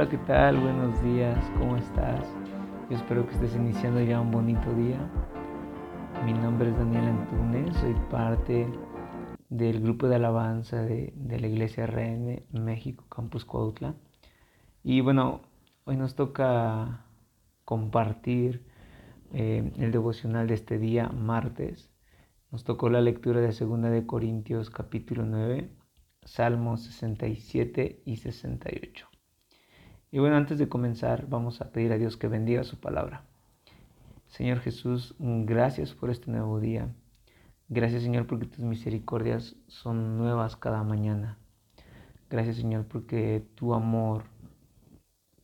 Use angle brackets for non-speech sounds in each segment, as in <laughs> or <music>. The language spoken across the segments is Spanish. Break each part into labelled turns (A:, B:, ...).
A: Hola, ¿qué tal? Buenos días, ¿cómo estás? Yo espero que estés iniciando ya un bonito día. Mi nombre es Daniel Antunes, soy parte del grupo de alabanza de, la Iglesia RN México Campus Cuautla. Y bueno, hoy nos toca compartir eh, el devocional de este día, martes. Nos tocó la lectura de 2 de Corintios capítulo 9, Salmos 67 y 68. Y bueno, antes de comenzar, vamos a pedir a Dios que bendiga su palabra. Señor Jesús, gracias por este nuevo día. Gracias Señor porque tus misericordias son nuevas cada mañana. Gracias Señor porque tu amor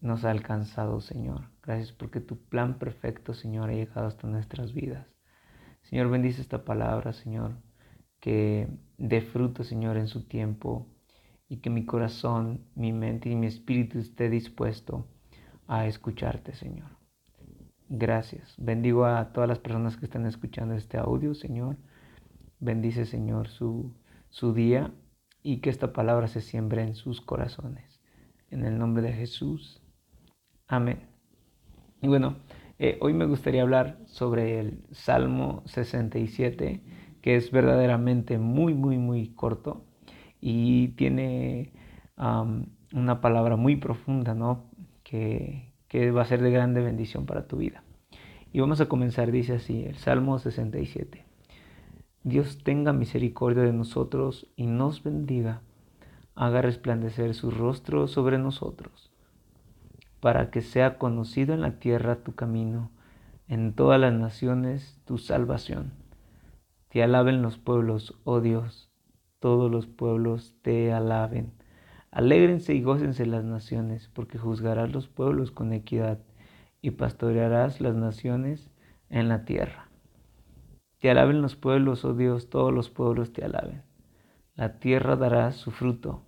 A: nos ha alcanzado, Señor. Gracias porque tu plan perfecto, Señor, ha llegado hasta nuestras vidas. Señor, bendice esta palabra, Señor, que dé fruto, Señor, en su tiempo y que mi corazón, mi mente y mi espíritu esté dispuesto a escucharte, Señor. Gracias. Bendigo a todas las personas que están escuchando este audio, Señor. Bendice, Señor, su, su día y que esta palabra se siembre en sus corazones. En el nombre de Jesús. Amén. Y bueno, eh, hoy me gustaría hablar sobre el Salmo 67, que es verdaderamente muy, muy, muy corto y tiene una palabra muy profunda, ¿no? Que, que va a ser de grande bendición para tu vida. Y vamos a comenzar, dice así, el Salmo 67. Dios tenga misericordia de nosotros y nos bendiga, haga resplandecer su rostro sobre nosotros, para que sea conocido en la tierra tu camino, en todas las naciones tu salvación. Te alaben los pueblos, oh Dios, todos los pueblos te alaben. Alégrense y gócense las naciones, porque juzgarás los pueblos con equidad y pastorearás las naciones en la tierra. Te alaben los pueblos, oh Dios, todos los pueblos te alaben. La tierra dará su fruto.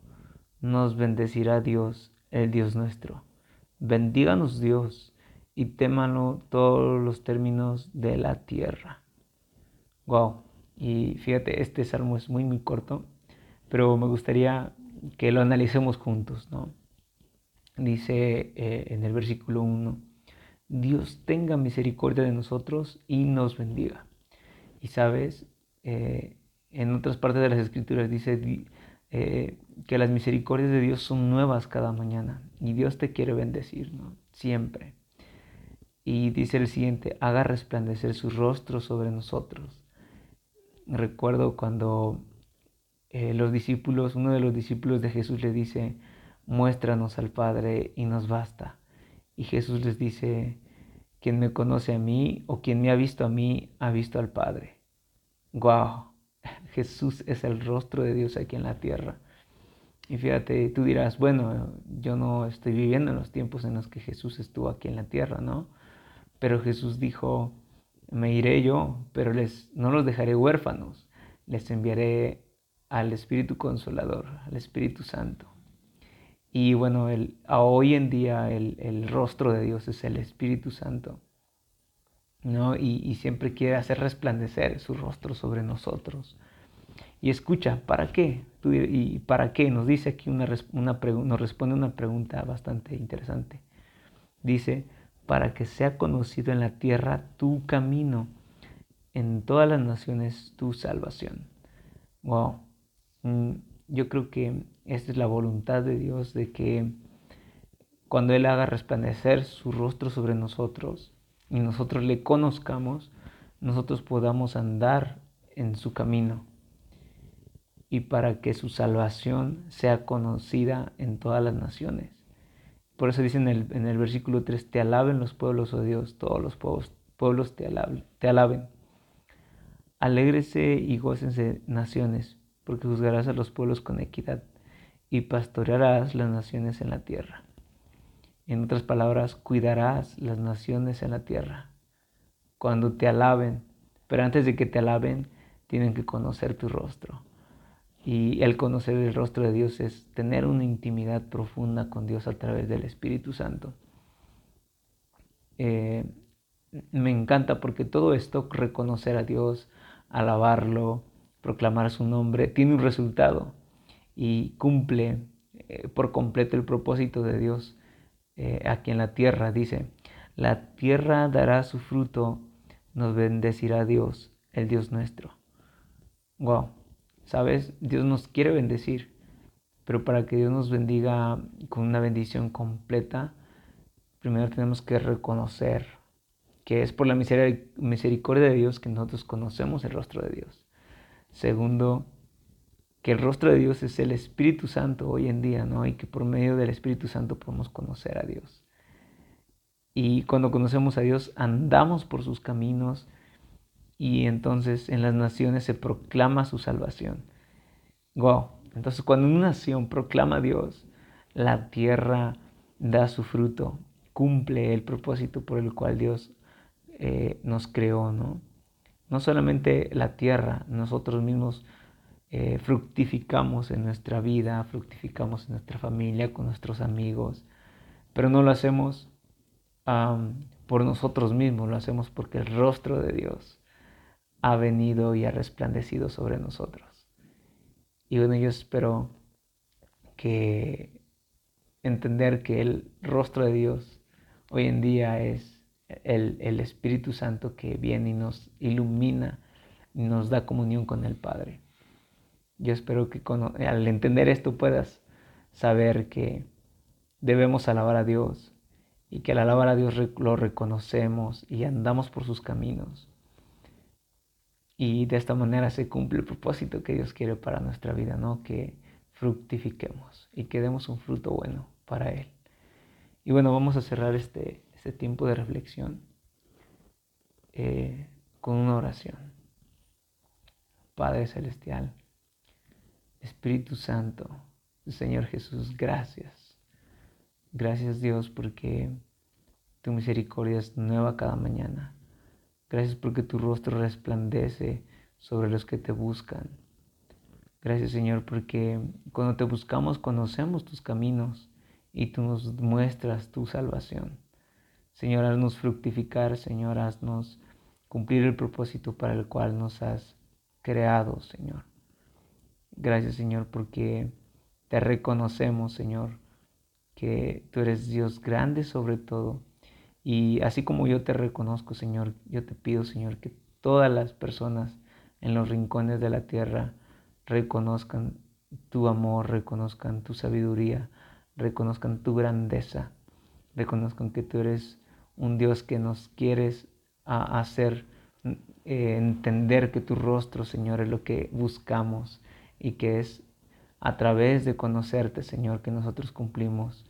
A: Nos bendecirá Dios, el Dios nuestro. Bendíganos Dios y témalo todos los términos de la tierra. Wow. Y fíjate, este salmo es muy, muy corto, pero me gustaría que lo analicemos juntos, ¿no? Dice eh, en el versículo 1, Dios tenga misericordia de nosotros y nos bendiga. Y sabes, eh, en otras partes de las escrituras dice eh, que las misericordias de Dios son nuevas cada mañana y Dios te quiere bendecir, ¿no? Siempre. Y dice el siguiente, haga resplandecer su rostro sobre nosotros recuerdo cuando eh, los discípulos, uno de los discípulos de Jesús le dice, muéstranos al Padre y nos basta. Y Jesús les dice, quien me conoce a mí o quien me ha visto a mí, ha visto al Padre. ¡Guau! <laughs> Jesús es el rostro de Dios aquí en la tierra. Y fíjate, tú dirás, bueno, yo no estoy viviendo en los tiempos en los que Jesús estuvo aquí en la tierra, ¿no? Pero Jesús dijo, me iré yo, pero les, no los dejaré huérfanos, les enviaré al Espíritu Consolador, al Espíritu Santo. Y bueno, el, hoy en día el, rostro de Dios es el Espíritu Santo, ¿no? Y, siempre quiere hacer resplandecer su rostro sobre nosotros. Y escucha, ¿para qué? ¿Y para qué? Nos dice aquí una, una nos responde una pregunta bastante interesante. Dice, para que sea conocido en la tierra tu camino, en todas las naciones tu salvación. Wow. Mm, yo creo que esta es la voluntad de Dios de que cuando Él haga resplandecer su rostro sobre nosotros y nosotros le conozcamos, nosotros podamos andar en su camino y para que su salvación sea conocida en todas las naciones. Por eso dice en el, en el versículo 3, te alaben los pueblos, oh Dios, todos los pueblos, pueblos te, alaben, te alaben. Alégrese y gócense naciones, porque juzgarás a los pueblos con equidad y pastorearás las naciones en la tierra. En otras palabras, cuidarás las naciones en la tierra. Cuando te alaben, pero antes de que te alaben, tienen que conocer tu rostro. Y el conocer el rostro de Dios es tener una intimidad profunda con Dios a través del Espíritu Santo. Eh, me encanta porque todo esto, reconocer a Dios, alabarlo, proclamar su nombre, tiene un resultado y cumple eh, por completo el propósito de Dios eh, aquí en la tierra. Dice, la tierra dará su fruto, nos bendecirá Dios, el Dios nuestro. Wow. ¿Sabes? Dios nos quiere bendecir, pero para que Dios nos bendiga con una bendición completa, primero tenemos que reconocer que es por la misericordia de Dios que nosotros conocemos el rostro de Dios. Segundo, que el rostro de Dios es el Espíritu Santo hoy en día, ¿no? Y que por medio del Espíritu Santo podemos conocer a Dios. Y cuando conocemos a Dios, andamos por sus caminos, y entonces en las naciones se proclama su salvación. Wow. Entonces cuando una nación proclama a Dios, la tierra da su fruto, cumple el propósito por el cual Dios eh, nos creó, ¿no? No solamente la tierra, nosotros mismos eh, fructificamos en nuestra vida, fructificamos en nuestra familia, con nuestros amigos, pero no lo hacemos por nosotros mismos, lo hacemos porque el rostro de Dios ha venido y ha resplandecido sobre nosotros. Y bueno, yo espero que entender que el rostro de Dios hoy en día es el, Espíritu Santo que viene y nos ilumina y nos da comunión con el Padre. Yo espero que al entender esto puedas saber que debemos alabar a Dios y que al alabar a Dios lo reconocemos y andamos por sus caminos y de esta manera se cumple el propósito que Dios quiere para nuestra vida, ¿no? Que fructifiquemos y que demos un fruto bueno para Él. Y bueno, vamos a cerrar este, este tiempo de reflexión eh, con una oración. Padre Celestial, Espíritu Santo, Señor Jesús, gracias. Gracias Dios porque tu misericordia es nueva cada mañana. Gracias porque tu rostro resplandece sobre los que te buscan. Gracias Señor porque cuando te buscamos conocemos tus caminos y tú nos muestras tu salvación. Señor, haznos fructificar, Señor, haznos cumplir el propósito para el cual nos has creado, Señor. Gracias Señor porque te reconocemos, Señor, que tú eres Dios grande sobre todo y así como yo te reconozco, Señor, yo te pido, Señor, que todas las personas en los rincones de la tierra reconozcan tu amor, reconozcan tu sabiduría, reconozcan tu grandeza, reconozcan que tú eres un Dios que nos quieres hacer eh, entender que tu rostro, Señor, es lo que buscamos y que es a través de conocerte, Señor, que nosotros cumplimos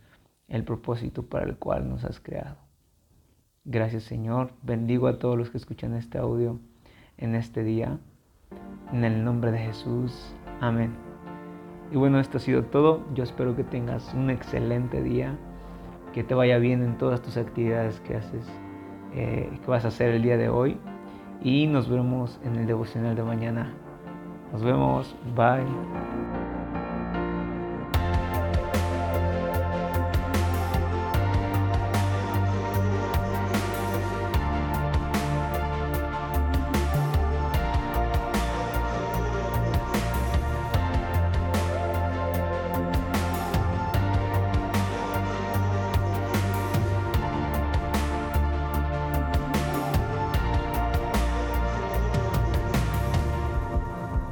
A: el propósito para el cual nos has creado. Gracias Señor. Bendigo a todos los que escuchan este audio en este día. En el nombre de Jesús. Amén. Y bueno, esto ha sido todo. Yo espero que tengas un excelente día. Que te vaya bien en todas tus actividades que haces, eh, que vas a hacer el día de hoy. Y nos vemos en el devocional de mañana. Nos vemos. Bye.